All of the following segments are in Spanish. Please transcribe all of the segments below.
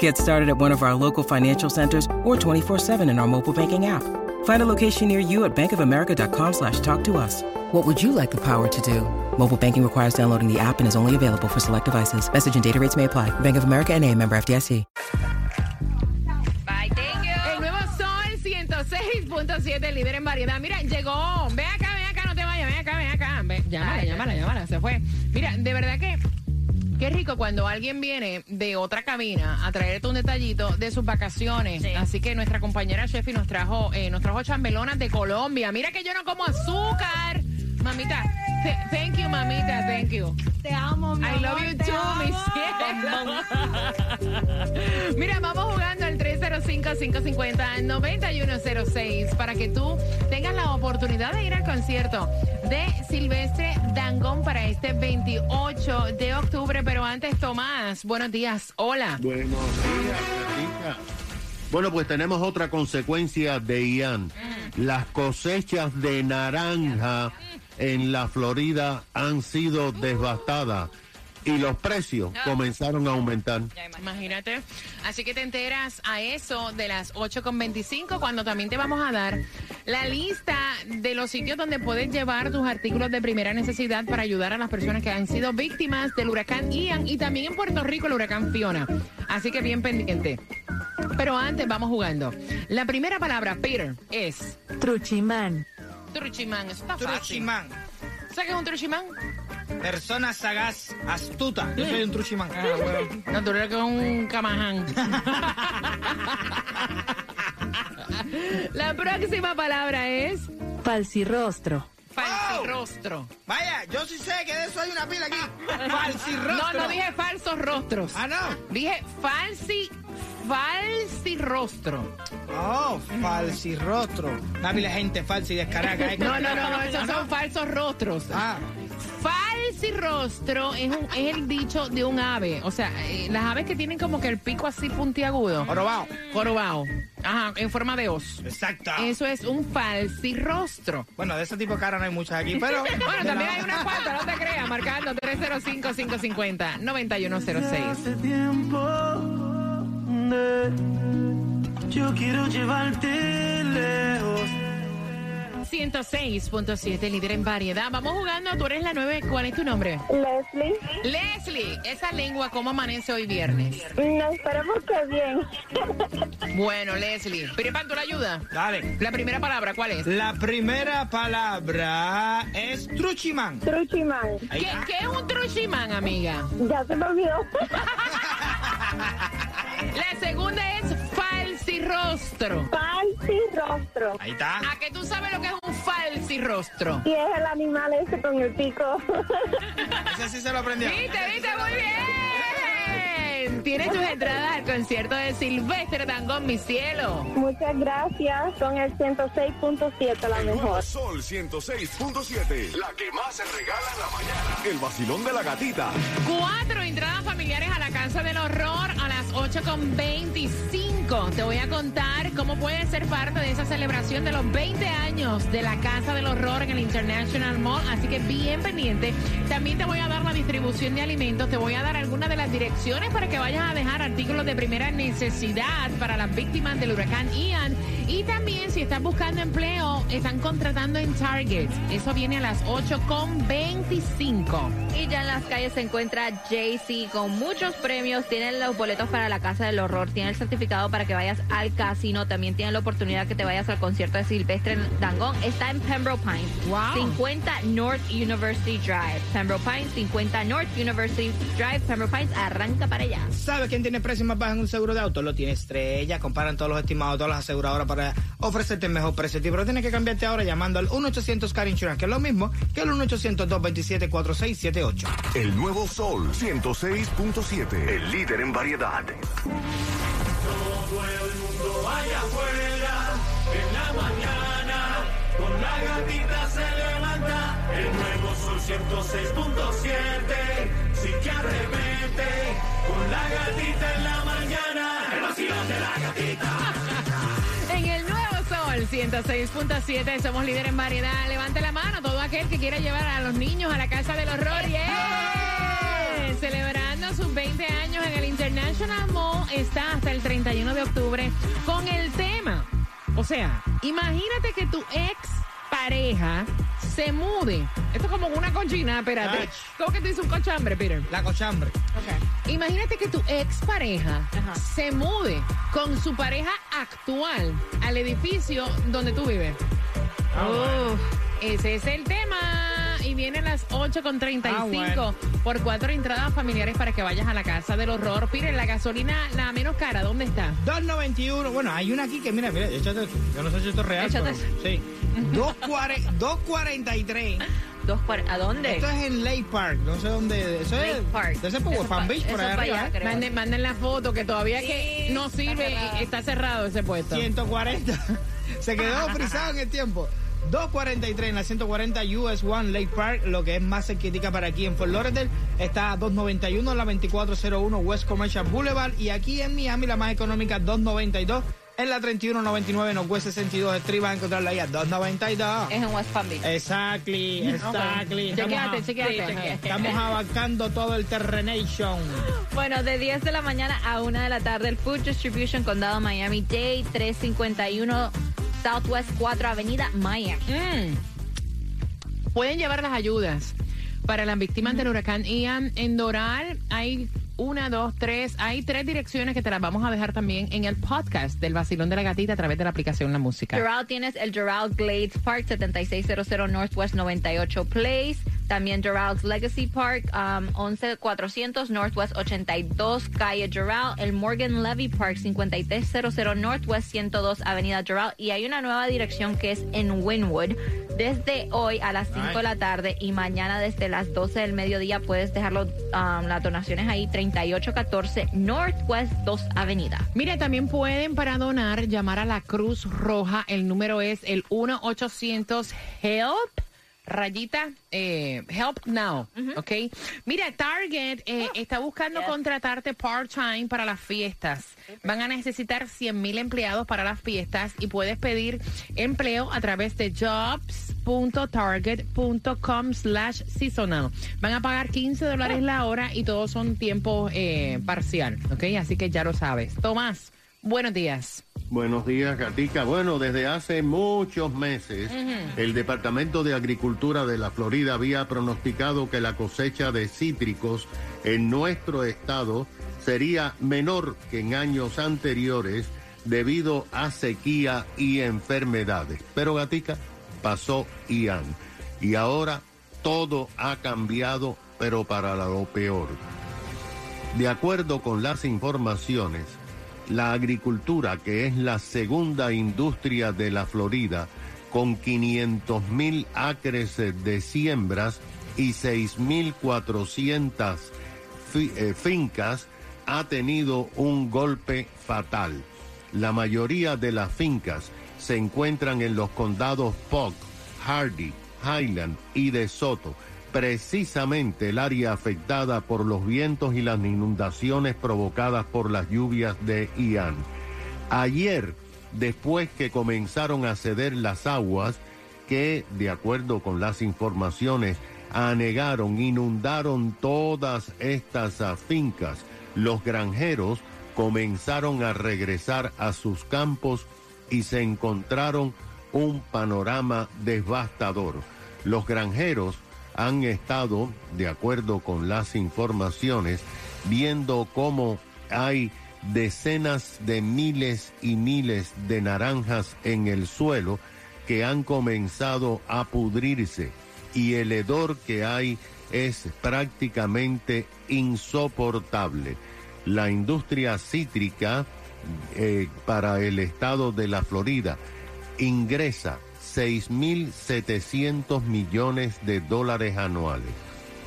Get started at one of our local financial centers or 24-7 in our mobile banking app. Find a location near you at bankofamerica.com slash talk to us. What would you like the power to do? Mobile banking requires downloading the app and is only available for select devices. Message and data rates may apply. Bank of America and a member FDIC. Bye, thank you. El nuevo Sol 106.7, líder en variedad. Mira, llegó. Ve acá, ve acá, no te vayas. Ven acá, ven acá. Ve, llámala, llámala, llámala. Se fue. Mira, de verdad que Qué rico cuando alguien viene de otra cabina a traerte un detallito de sus vacaciones. Así que nuestra compañera Chefi nos trajo, eh, nos trajo chambelonas de Colombia. Mira que yo no como azúcar. Mamita, thank you, mamita, thank you. Te amo, mi I love you too, mi cielo. Mira, vamos jugando al 305-550-9106 para que tú tengas la oportunidad de ir al concierto de Silvestre Dangón para este 28 de octubre. Pero antes, Tomás, buenos días. Hola. Buenos días. Bueno, pues tenemos otra consecuencia de Ian. Las cosechas de naranja en la Florida han sido devastadas y los precios comenzaron a aumentar. Imagínate. Así que te enteras a eso de las 8.25 cuando también te vamos a dar la lista de los sitios donde puedes llevar tus artículos de primera necesidad para ayudar a las personas que han sido víctimas del huracán Ian y también en Puerto Rico el huracán Fiona. Así que bien pendiente. Pero antes vamos jugando. La primera palabra, Peter, es... Truchimán. Truchimán. Eso está fácil. Truchimán. ¿Sabes qué es un truchimán? Persona sagaz, astuta. Yo soy un truchimán. Ah, bueno. No, tú eres que es un camaján. La próxima palabra es Falsirrostro. falsirrostro. Vaya, yo sí sé que de eso hay una pila aquí. Falsirrostro. No, no dije falsos rostros. Ah, no. Dije falsi, falsirrostro. Oh, falsirrostro. Una pila de gente falsa y descarada. ¿eh? No, no, no, no, esos son falsos rostros. Ah, Falsirrostro es, un, es el dicho de un ave. O sea, eh, las aves que tienen como que el pico así puntiagudo. jorobado. Jorobado. Ajá, en forma de os. Exacto. Eso es un falsirrostro. Bueno, de ese tipo de cara no hay muchas aquí, pero... Bueno, también hay una cuanta, no te creas, marcando 305-550-9106. Yo quiero llevarte lejos. 106.7, líder en variedad. Vamos jugando, tú eres la 9. ¿Cuál es tu nombre? Leslie, Leslie, esa lengua, ¿cómo amanece hoy viernes? no esperemos que bien. Bueno, Leslie. Piripan, ¿tú la ayuda? Dale. La primera palabra, ¿cuál es? La primera palabra es truchimán. Truchimán, ¿Qué, qué es un truchimán, amiga? ya se me olvidó. La segunda es falsirrostro. Falsirrostro. Ahí está. ¿A que tú sabes lo que es un falsirrostro? Y es el animal ese con el pico. Ese sí se lo aprendió. ¿Viste, viste? Muy bien. Tienes tus entradas al concierto de Silvestre Dangón, mi cielo. Muchas gracias. Son el 106.7 la mejor. Sol 106.7. La que más se regala en la mañana. El vacilón de la gatita. Cuatro entradas familiares a la Casa del Horror a las 8.25. Te voy a contar cómo puedes ser parte de esa celebración de los 20 años de la Casa del Horror en el International Mall. Así que bien pendiente. También te voy a dar la distribución de alimentos. Te voy a dar algunas de las direcciones para que vayas a dejar artículos de primera necesidad para las víctimas del huracán Ian. Y también si estás buscando empleo, están contratando en Target. Eso viene a las 8.25. Y ya en las calles se encuentra JC con muchos premios. Tienen los boletos para la Casa del Horror, tiene el certificado para que vayas al casino, también tienen la oportunidad que te vayas al concierto de Silvestre Dangón. Está en Pembroke Pines, Wow. 50 North University Drive. Pembroke Pines, 50 North University Drive. Pembroke Pines, arranca para allá. ¿Sabe quién tiene precios más bajos en un seguro de auto? Lo tiene Estrella. Comparan todos los estimados, todas las aseguradoras para ofrecerte el mejor precio. Pero tienes que cambiarte ahora llamando al 1-800 Car Insurance, que es lo mismo que el 1-800-227-4678. El nuevo Sol 106.7, el líder en variedad. Todo el mundo allá afuera, en la mañana, con la gatita se levanta. El nuevo Sol 106.7, sí que arremete con la gatita en la mañana, el vacilón de la gatita. En el nuevo Sol 106.7 somos líderes en variedad. Levante la mano todo aquel que quiera llevar a los niños a la casa del horror. ¡Yeah! Celebrando sus 20 años en el International Mall está hasta el 31 de octubre con el tema. O sea, imagínate que tu ex pareja se mude. Esto es como una cochina, espérate. ¿Cómo que te dice un cochambre, Peter? La cochambre. Imagínate que tu ex pareja se mude con su pareja actual al edificio donde tú vives. Uf, ese es el tema. Y viene a las 8.35 Ah, bueno. Por cuatro entradas familiares para que vayas a la casa del horror. Pire, la gasolina, la menos cara, ¿dónde está? 291. Bueno, hay una aquí que, mira, mira, échate tú. Yo no sé si esto es real. Échate. pero sí. 240 243. Dos cuar- ¿A dónde? Esto es en Lake Park. No sé dónde. Eso Lake es. Park. Eso es por Eso Palm Beach, por eso allá arriba. allá, ¿eh? Manden, manden la foto que todavía que no sirve y está cerrado ese puesto. 140. Se quedó frisado en el tiempo. 243 en la 140 US One Lake Park, lo que es más cerquitica para aquí en Fort Lauderdale. Está a 291 en la 2401 West Commercial Boulevard. Y aquí en Miami, la más económica, 292 en la 3199 Northwest 62 Street. Vas a encontrarla ahí a 292. Es en West Palm Beach. Exactly, exactly. Chequeate, Estamos, chequeate. estamos abarcando todo el Terrenation. Bueno, de 10 de la mañana a 1 de la tarde, el Food Distribution Condado Miami-Dade, 351 Southwest 4 Avenida Miami. Mm. Pueden llevar las ayudas para las víctimas del huracán Ian en Doral. Hay una, dos, tres. Hay tres direcciones que te las vamos a dejar también en el podcast del Vacilón de la Gatita a través de la aplicación La Música. Doral tienes el Doral Glades Park, 7600 Northwest 98 Place. También Doral's Legacy Park, um, 11400 Northwest 82 Calle Doral. El Morgan Levy Park, 5300 Northwest 102 Avenida Doral. Y hay una nueva dirección que es en Winwood. Desde hoy a las 5 de la tarde y mañana desde las 12 del mediodía puedes dejarlo, um, las donaciones ahí, 3814 Northwest 2 Avenida. Mira, también pueden para donar llamar a la Cruz Roja. El número es el 1-800-HELP. Rayita, eh, help now, ¿ok? Mira, Target eh, está buscando contratarte part-time para las fiestas. Van a necesitar 100 mil empleados para las fiestas y puedes pedir empleo a través de jobs.target.com slash seasonal. Van a pagar 15 dólares la hora y todos son tiempo eh, parcial, ¿ok? Así que ya lo sabes. Tomás, buenos días. Buenos días, Gatica. Bueno, desde hace muchos meses, el Departamento de Agricultura de la Florida había pronosticado que la cosecha de cítricos en nuestro estado sería menor que en años anteriores debido a sequía y enfermedades. Pero, Gatica, pasó Ian. Y ahora todo ha cambiado, pero para lo peor. De acuerdo con las informaciones, la agricultura, que es la segunda industria de la Florida, con 500 mil acres de siembras y 6.400 fi- eh, fincas, ha tenido un golpe fatal. La mayoría de las fincas se encuentran en los condados Polk, Hardy, Highland y de Soto, precisamente el área afectada por los vientos y las inundaciones provocadas por las lluvias de Ian. Ayer, después que comenzaron a ceder las aguas, que, de acuerdo con las informaciones, anegaron, inundaron todas estas ah, fincas, los granjeros comenzaron a regresar a sus campos y se encontraron un panorama devastador. Los granjeros han estado, de acuerdo con las informaciones, viendo cómo hay decenas de miles y miles de naranjas en el suelo que han comenzado a pudrirse y el hedor que hay es prácticamente insoportable. La industria cítrica eh, para el estado de la Florida ingresa 6.700 millones de dólares anuales.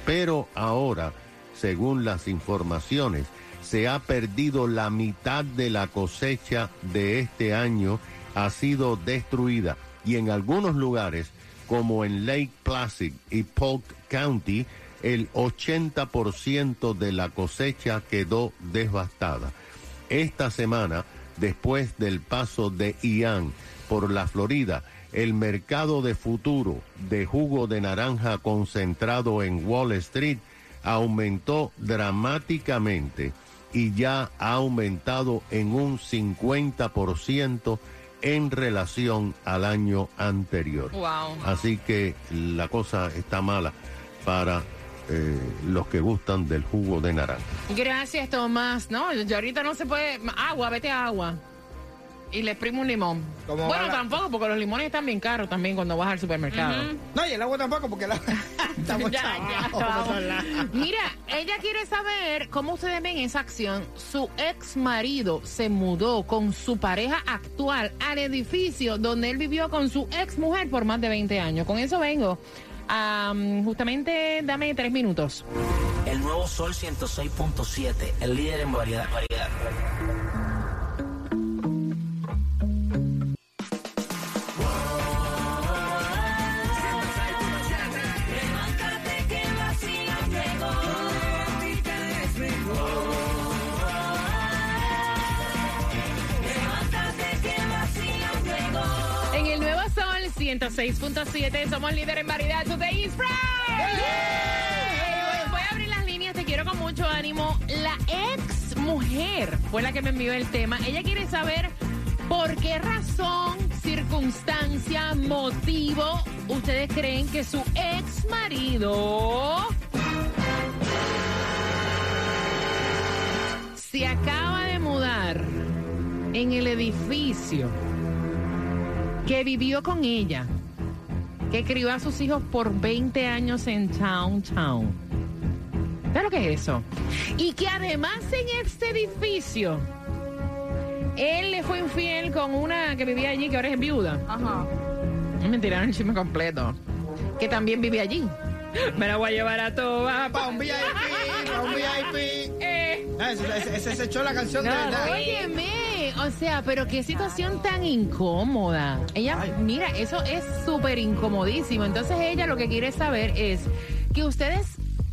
Pero ahora, según las informaciones, se ha perdido la mitad de la cosecha de este año, ha sido destruida y en algunos lugares como en Lake Placid y Polk County, el 80% de la cosecha quedó devastada. Esta semana, después del paso de Ian por la Florida, el mercado de futuro de jugo de naranja concentrado en Wall Street aumentó dramáticamente y ya ha aumentado en un 50% en relación al año anterior. Wow. Así que la cosa está mala para eh, los que gustan del jugo de naranja. Gracias, Tomás. No, yo ahorita no se puede. Agua, vete a agua. Y le exprimo un limón. ¿Cómo Bueno, la- tampoco, porque los limones están bien caros también cuando vas al supermercado. No, y el agua tampoco, porque la... estamos Ya, ya, lados. Mira, ella quiere saber cómo ustedes ven esa acción. Su ex marido se mudó con su pareja actual al edificio donde él vivió con su ex mujer por más de 20 años. Con eso vengo. Am, justamente dame tres minutos. El nuevo Sol 106.7, el líder en variedad. variedad. 106.7 somos líder en variedad. Today is Friday. Voy- Voy a abrir las líneas, te quiero con mucho ánimo. La ex mujer fue la que me envió el tema. Ella quiere saber por qué razón, circunstancia, motivo ustedes creen que su ex marido se acaba de mudar en el edificio que vivió con ella, que crió a sus hijos por 20 años en Towntown. ¿Sabes lo que es eso? Y que además en este edificio, él le fue infiel con una que vivía allí, que ahora es viuda. Ajá. Me tiraron el chisme completo. Que también vive allí. Me la voy a llevar a toda Pa' un VIP, pa' un VIP. Ah, Ese, se echó la canción de verdad. Óyeme, o sea, pero qué situación tan incómoda. Ella, Ay. mira, eso es súper incomodísimo. Entonces ella lo que quiere saber es que ustedes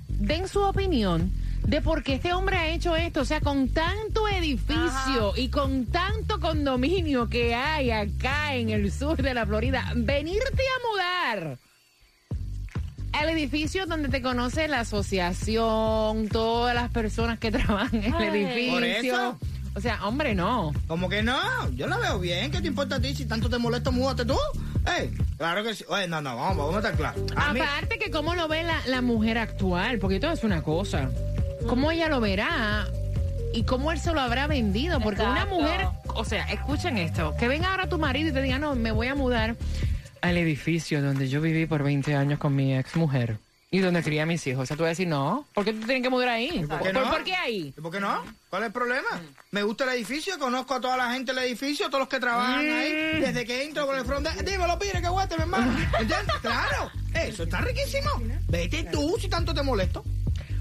den su opinión de por qué este hombre ha hecho esto. O sea, con tanto edificio y con tanto condominio que hay acá en el sur de la Florida, venirte a mudar al edificio donde te conoce la asociación, todas las personas que trabajan en el edificio. ¿Por eso? O sea, hombre, no. Como que no, yo la veo bien. ¿Qué te importa a ti? Si tanto te molesta, múdate tú. Ey, claro que sí. Oye, no, no, vamos, vamos a estar claros. A mí- Aparte que cómo lo ve la, la mujer actual, porque todo es una cosa. ¿Cómo ella lo verá? ¿Y cómo él se lo habrá vendido? Porque una mujer, o sea, escuchen esto, que venga ahora tu marido y te diga, no, me voy a mudar al edificio donde yo viví por 20 años con mi ex mujer y donde crié a mis hijos. O sea, tú vas a decir, no, ¿por qué tú tienes que mudar ahí? ¿Por ¿Por, qué no? por qué ahí? ¿Y por qué no? ¿Cuál es el problema? Me gusta el edificio, conozco a toda la gente del edificio, todos los que trabajan ahí, desde que entro por el front desk. Dímelo, pire, que guate, mi hermano. ¿Entiendes? Claro, eso está riquísimo. Vete tú si tanto te molesto.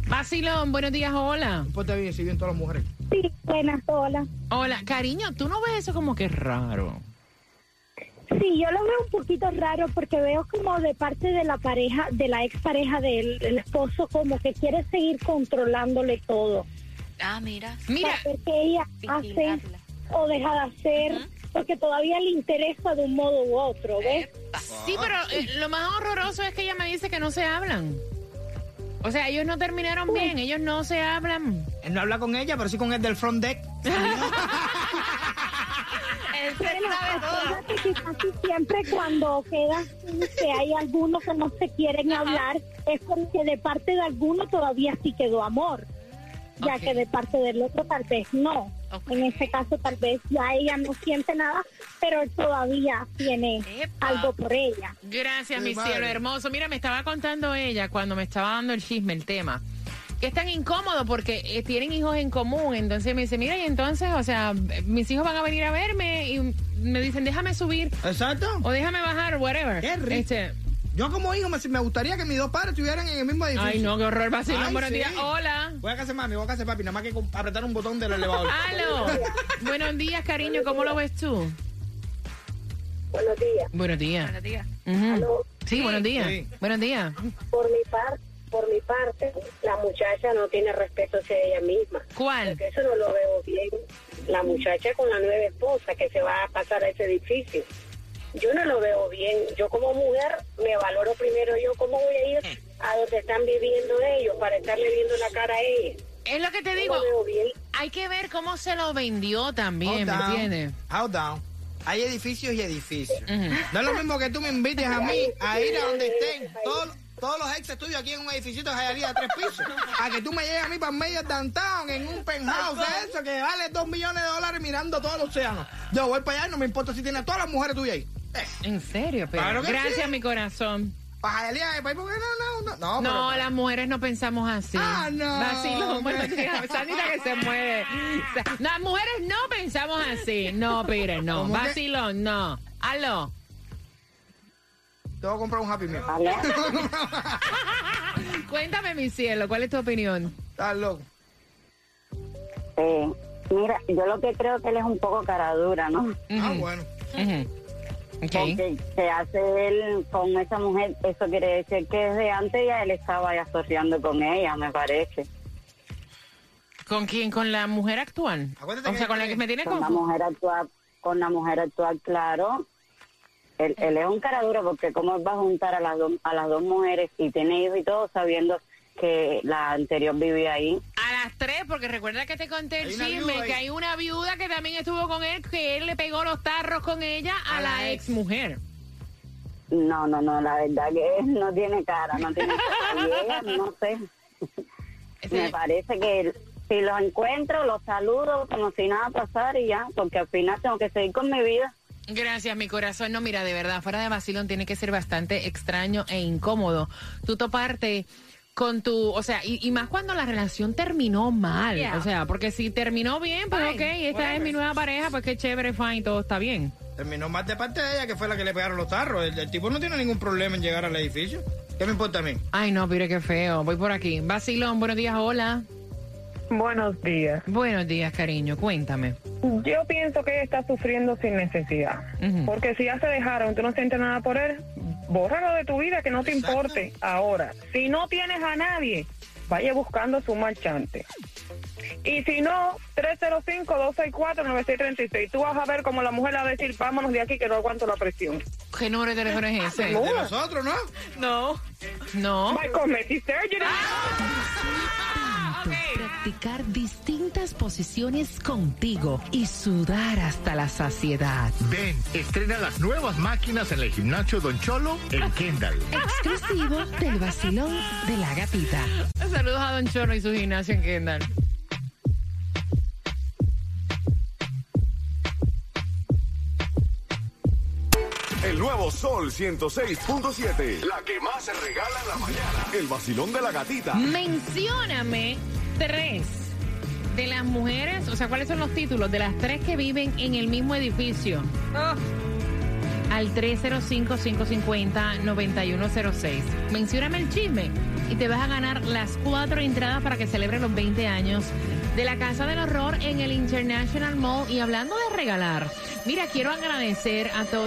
Vacilón, buenos días, hola. Pues te bien, si bien todas las mujeres. Sí, buenas, hola. Hola, cariño, ¿tú no ves eso como que raro? Sí, yo lo veo un poquito raro porque veo como de parte de la pareja, de la expareja del el esposo, como que quiere seguir controlándole todo. Ah, mira. Mira, qué ella hace o deja de hacer, porque todavía le interesa de un modo u otro, ¿ves? Sí, pero eh, lo más horroroso es que ella me dice que no se hablan. O sea, ellos no terminaron bien, ellos no se hablan. Él no habla con ella, pero sí con el del front deck. Sabe todo. que casi siempre cuando queda así, que hay algunos que no se quieren hablar, es porque de parte de alguno todavía sí quedó amor, ya Ok. que de parte del otro tal vez no. Ok. En ese caso tal vez ya ella no siente nada, pero él todavía tiene Epa. algo por ella. Gracias, Sí, mi madre. cielo hermoso. Mira, me estaba contando ella cuando me estaba dando el chisme, el tema. Que es tan incómodo porque eh, tienen hijos en común. Entonces me dice, mira, y entonces, o sea, mis hijos van a venir a verme y me dicen, déjame subir Exacto. o déjame bajar, whatever. Qué rico. Este, Yo como hijo me, me gustaría que mis dos padres estuvieran en el mismo edificio. ay, no, qué horror, vacilón. Ay, Buenos sí. días. Hola. Voy a casa mami, voy a casa papi, nada más que apretar un botón del elevador. Aló. Buenos días, cariño. ¿Cómo lo ves tú? Buenos días. Buenos días. Buenos días. Sí, buenos días. Sí. Buenos días. Por mi parte, por mi parte, la muchacha no tiene respeto hacia ella misma. ¿Cuál? Porque eso no lo veo bien. La muchacha con la nueva esposa que se va a pasar a ese edificio. Yo no lo veo bien. Yo como mujer me valoro primero yo. ¿Cómo voy a ir a donde están viviendo ellos para estarle viendo la cara a ella? Es lo que te No digo. lo veo bien. Hay que ver cómo se lo vendió también, Hold ¿me down. entiendes? Hold down. Hay edificios y edificios. No es lo mismo que tú me invites a mí a ir a donde estén todos, todos los exes tuyos aquí en un edificio de Jayalía de tres pisos. A que tú me llegues a mí para medio downtown en un penthouse de eso que vale dos millones de dólares mirando todo el océano. Yo voy para allá y no me importa si tienes a todas las mujeres tuyas ahí. Eh, En serio, pero Claro que gracias, sí. mi corazón. para Jayalía porque no, no, no. No, No, pero- las mujeres no pensamos así. Ah, no. Vacilón, buenos días. Sandita que se mueve. Las mujeres no pensamos así. No, Pire, no. Vacilón, no. Aló. Te voy a comprar un Happy Meal. Cuéntame, mi cielo, ¿cuál es tu opinión? Estás loco. Eh, mira, yo lo que creo que él es un poco cara dura, ¿no? Ah, bueno. ujú. Ok. Porque se hace él con esa mujer, eso quiere decir que desde antes ya él estaba ya sorreando con ella, me parece. ¿Con quién? ¿Con la mujer actual? Acuérdate O que- sea, con la que me tiene Con la mujer actual, con la mujer actual, claro. Él, él es un cara duro porque cómo él va a juntar a las, dos a las dos mujeres y tiene hijos y todo sabiendo que la anterior vivía ahí. A las tres, porque recuerda que te conté el chisme, que hay una viuda que también estuvo con él, que él le pegó los tarros con ella a, la ex mujer. No, no, no, la verdad que él no tiene cara, no tiene cara. Y ella, no sé, me parece que si los encuentro, los saludo como si nada pasara y ya, porque al final tengo que seguir con mi vida. Gracias, mi corazón. No, mira, de verdad, fuera de vacilón tiene que ser bastante extraño e incómodo. Tú toparte con tu, o sea, y, y más cuando la relación terminó mal. Yeah. O sea, porque si terminó bien, pues Fine, ok, esta es mi nueva pareja, pues qué chévere, fine, todo está bien. Terminó más de parte de ella, que fue la que le pegaron los tarros. El, el tipo no tiene ningún problema en llegar al edificio. ¿Qué me importa a mí? Ay, no, mire qué feo. Voy por aquí. Vacilón, buenos días, hola. Buenos días. Buenos días, cariño, cuéntame. Yo pienso que ella está sufriendo sin necesidad. Porque si ya se dejaron, tú no sientes nada por él, bórralo de tu vida, que no te Exacto. importe. Ahora, si no tienes a nadie, vaya buscando su marchante. Y si no, 305-264-9636. Tú vas a ver como la mujer le va a decir, vámonos de aquí que no aguanto la presión. ¿Qué número de teléfono es ese? De nosotros, ¿no? No. No. My surgery. Practicar distintas posiciones contigo y sudar hasta la saciedad. Ven, estrena las nuevas máquinas en el gimnasio Don Cholo en Kendall. Exclusivo del vacilón de la gatita. Saludos a Don Chorro y su gimnasio en Kendall. El nuevo Sol 106.7. La que más se regala en la mañana. El vacilón de la gatita. Mencióname tres de las mujeres, o sea, ¿cuáles son los títulos de las tres que viven en el mismo edificio? Al 305-550-9106. Mencióname el chisme y te vas a ganar las cuatro entradas para que celebre los 20 años de la Casa del Horror en el International Mall. Y hablando de regalar, mira, quiero agradecer a todas